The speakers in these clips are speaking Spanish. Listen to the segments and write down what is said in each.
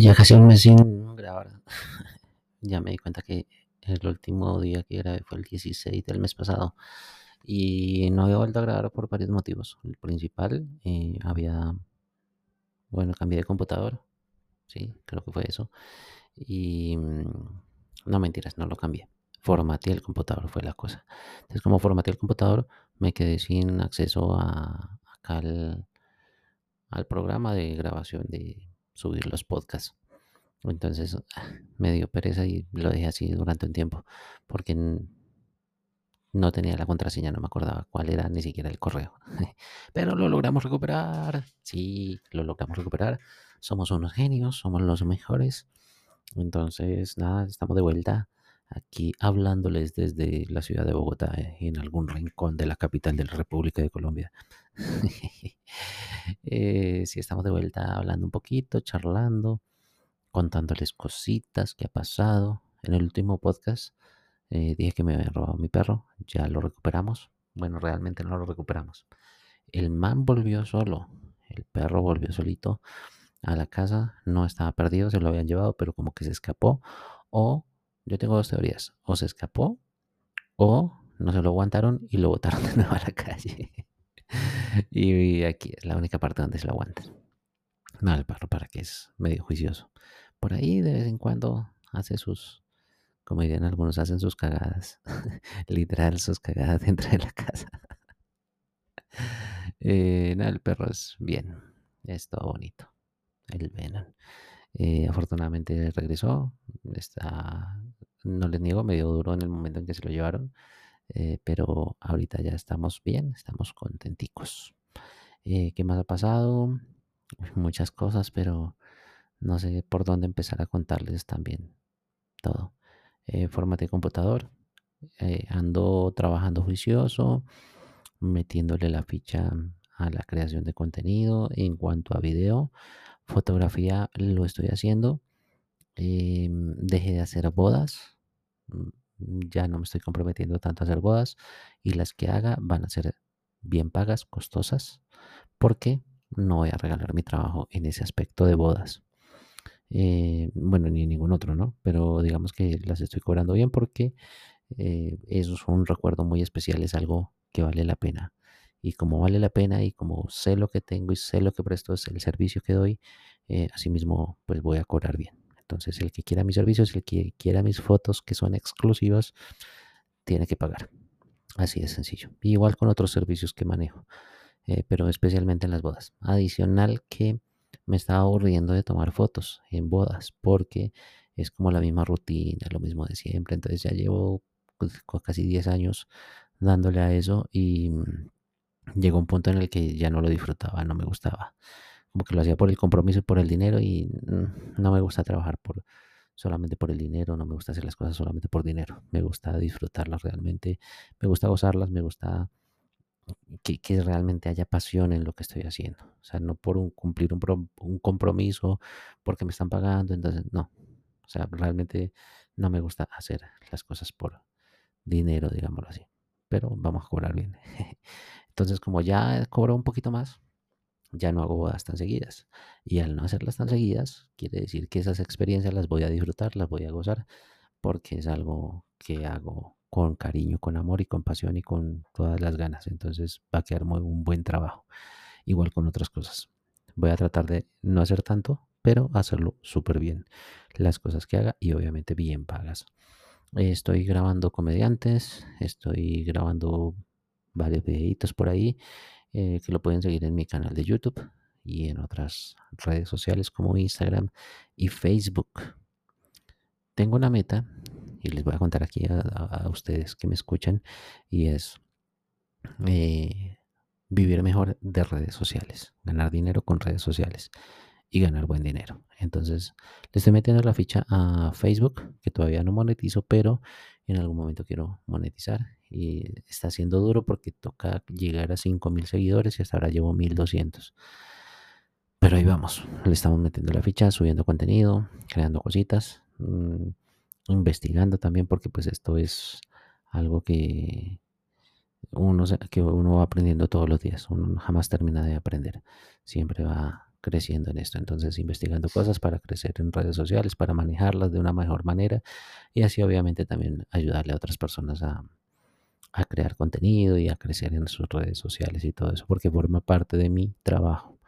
Ya casi un mes sin grabar. ya me di cuenta que el último día que grabé fue el 16 del mes pasado. Y no había vuelto a grabar por varios motivos. El principal, eh, había, bueno, cambié de computador. Sí, creo que fue eso. Y mm, no mentiras, no lo cambié. Formateé el computador, fue la cosa. Entonces, como formateé el computador, me quedé sin acceso a acá al, al programa de grabación de subir los podcasts. Entonces me dio pereza y lo dejé así durante un tiempo porque no tenía la contraseña, no me acordaba cuál era ni siquiera el correo. Pero lo logramos recuperar. Sí, lo logramos recuperar. Somos unos genios, somos los mejores. Entonces, nada, estamos de vuelta aquí hablándoles desde la ciudad de Bogotá, en algún rincón de la capital de la República de Colombia. eh, sí, estamos de vuelta hablando un poquito, charlando, contándoles cositas que ha pasado. En el último podcast eh, dije que me había robado mi perro, ya lo recuperamos. Bueno, realmente no lo recuperamos. El man volvió solo, el perro volvió solito a la casa, no estaba perdido, se lo habían llevado, pero como que se escapó o yo tengo dos teorías. O se escapó o no se lo aguantaron y lo botaron de nuevo a la calle. Y aquí es la única parte donde se lo aguantan. No, el perro para que es medio juicioso. Por ahí de vez en cuando hace sus, como dirían algunos, hacen sus cagadas. Literal, sus cagadas dentro de la casa. eh, el perro es bien. Es todo bonito. El Venom. Eh, afortunadamente regresó. Está, no les niego, medio duro en el momento en que se lo llevaron. Eh, pero ahorita ya estamos bien, estamos contenticos. Eh, ¿Qué más ha pasado? Muchas cosas, pero no sé por dónde empezar a contarles también todo. formato de computador. ando trabajando juicioso, metiéndole la ficha a la creación de contenido en cuanto a video. Fotografía lo estoy haciendo. Em, dejé de hacer bodas. Ya no me estoy comprometiendo tanto a hacer bodas. Y las que haga van a ser bien pagas, costosas. Porque no voy a regalar mi trabajo en ese aspecto de bodas. Eh, bueno, ni ningún otro, ¿no? Pero digamos que las estoy cobrando bien porque eh, eso es un recuerdo muy especial, es algo que vale la pena y como vale la pena y como sé lo que tengo y sé lo que presto es el servicio que doy, eh, asimismo pues voy a cobrar bien. Entonces el que quiera mis servicios, el que quiera mis fotos que son exclusivas, tiene que pagar. Así de sencillo. Igual con otros servicios que manejo, eh, pero especialmente en las bodas. Adicional que me estaba aburriendo de tomar fotos en bodas porque es como la misma rutina, lo mismo de siempre. Entonces ya llevo pues, casi 10 años dándole a eso y llegó un punto en el que ya no lo disfrutaba, no me gustaba. Como que lo hacía por el compromiso y por el dinero y mm, no me gusta trabajar por solamente por el dinero, no me gusta hacer las cosas solamente por dinero. Me gusta disfrutarlas realmente, me gusta gozarlas, me gusta que, realmente haya pasión en lo que estoy haciendo. O sea, no por un, cumplir un, un compromiso, porque me están pagando, entonces no. O sea, realmente no me gusta hacer las cosas por dinero, digámoslo así. Pero vamos a cobrar bien. Entonces, como ya cobro un poquito más, ya no hago bodas tan seguidas. Y al no hacerlas tan seguidas, quiere decir que esas experiencias las voy a disfrutar, las voy a gozar, porque es algo que hago con cariño, con amor y con pasión y con todas las ganas. Entonces va a quedar muy, un buen trabajo. Igual con otras cosas. Voy a tratar de no hacer tanto, pero hacerlo súper bien. Las cosas que haga y obviamente bien pagas. Estoy grabando comediantes, estoy grabando varios videitos por ahí eh, que lo pueden seguir en mi canal de YouTube y en otras redes sociales como Instagram y Facebook. Tengo una meta y les voy a contar aquí a, ustedes que me escuchan y es eh, vivir mejor de redes sociales, ganar dinero con redes sociales y ganar buen dinero. Entonces, le estoy metiendo la ficha a Facebook, que todavía no monetizo, pero en algún momento quiero monetizar y está siendo duro porque toca llegar a 5000 seguidores y hasta ahora llevo 1200. Pero ahí vamos, le estamos metiendo la ficha, subiendo contenido, creando cositas, mm, investigando también porque pues esto es algo que uno, que uno va aprendiendo todos los días, uno jamás termina de aprender, siempre va creciendo en esto. Entonces, investigando cosas para crecer en redes sociales, para manejarlas de una mejor manera y así obviamente también ayudarle a otras personas a, a crear contenido y a crecer en sus redes sociales y todo eso, porque forma parte de mi trabajo.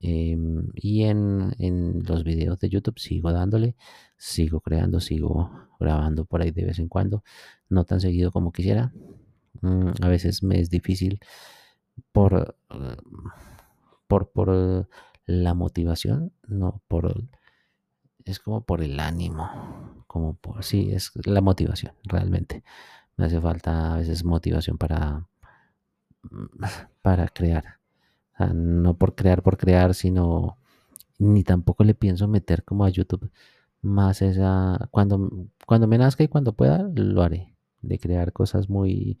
Em, y en, en, los videos de YouTube sigo dándole, sigo creando, sigo grabando por ahí de vez en cuando, no tan seguido como quisiera. Mm, a veces me es difícil por, por, por la motivación, no por es como por el ánimo, como por sí, es la motivación realmente. Me hace falta a veces motivación para para crear no por crear por crear, sino ni tampoco le pienso meter como a YouTube más esa, cuando, cuando me nazca y cuando pueda, lo haré, de crear cosas muy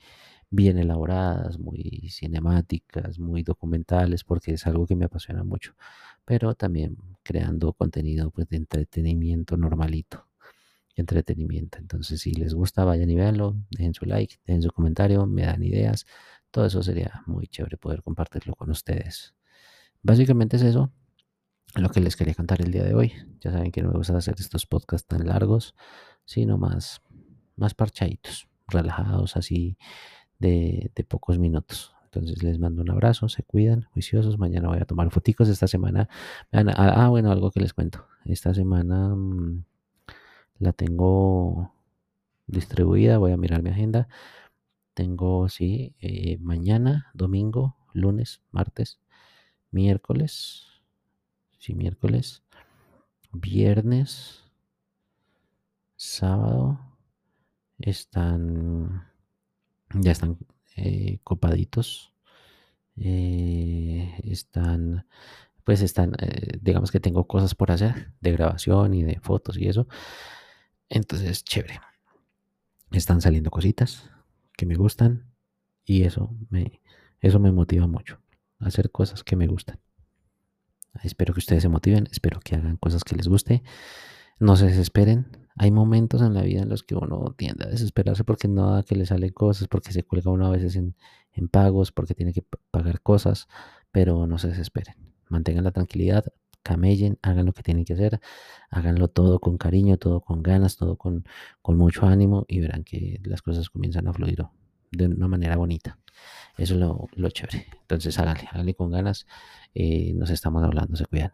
bien elaboradas, muy cinemáticas, muy documentales, porque es algo que me apasiona mucho, pero también creando contenido pues, de entretenimiento normalito, entretenimiento. Entonces, si les gusta, vayan y véanlo, dejen su like, dejen su comentario, me dan ideas, todo eso sería muy chévere poder compartirlo con ustedes. Básicamente es eso lo que les quería contar el día de hoy. Ya saben que no me gusta hacer estos podcasts tan largos, sino más, más parchaditos, relajados, así de, pocos minutos. Entonces les mando un abrazo, se cuidan, juiciosos. Mañana voy a tomar foticos. Esta semana, ah, ah, bueno, algo que les cuento. Esta semana mm, la tengo distribuida, voy a mirar mi agenda. Tengo, sí, eh, mañana, domingo, lunes, martes, miércoles, sí, miércoles, viernes, sábado, están, ya están eh, copaditos, eh, están, pues están, digamos que tengo cosas por hacer de grabación y de fotos y eso. Entonces, chévere. Están saliendo cositas que me gustan y eso me, eso me motiva mucho, hacer cosas que me gustan. Espero que ustedes se motiven, espero que hagan cosas que les guste, no se desesperen. Hay momentos en la vida en los que uno tiende a desesperarse porque no da que le salen cosas, porque se cuelga uno a veces en, pagos, porque tiene que pagar cosas, pero no se desesperen. Mantengan la tranquilidad, camellen, hagan lo que tienen que hacer, háganlo todo con cariño, todo con ganas, todo con, mucho ánimo y verán que las cosas comienzan a fluir de una manera bonita. Eso es lo, lo chévere. Entonces háganle, háganle con ganas. Eh, nos estamos hablando, se cuidan.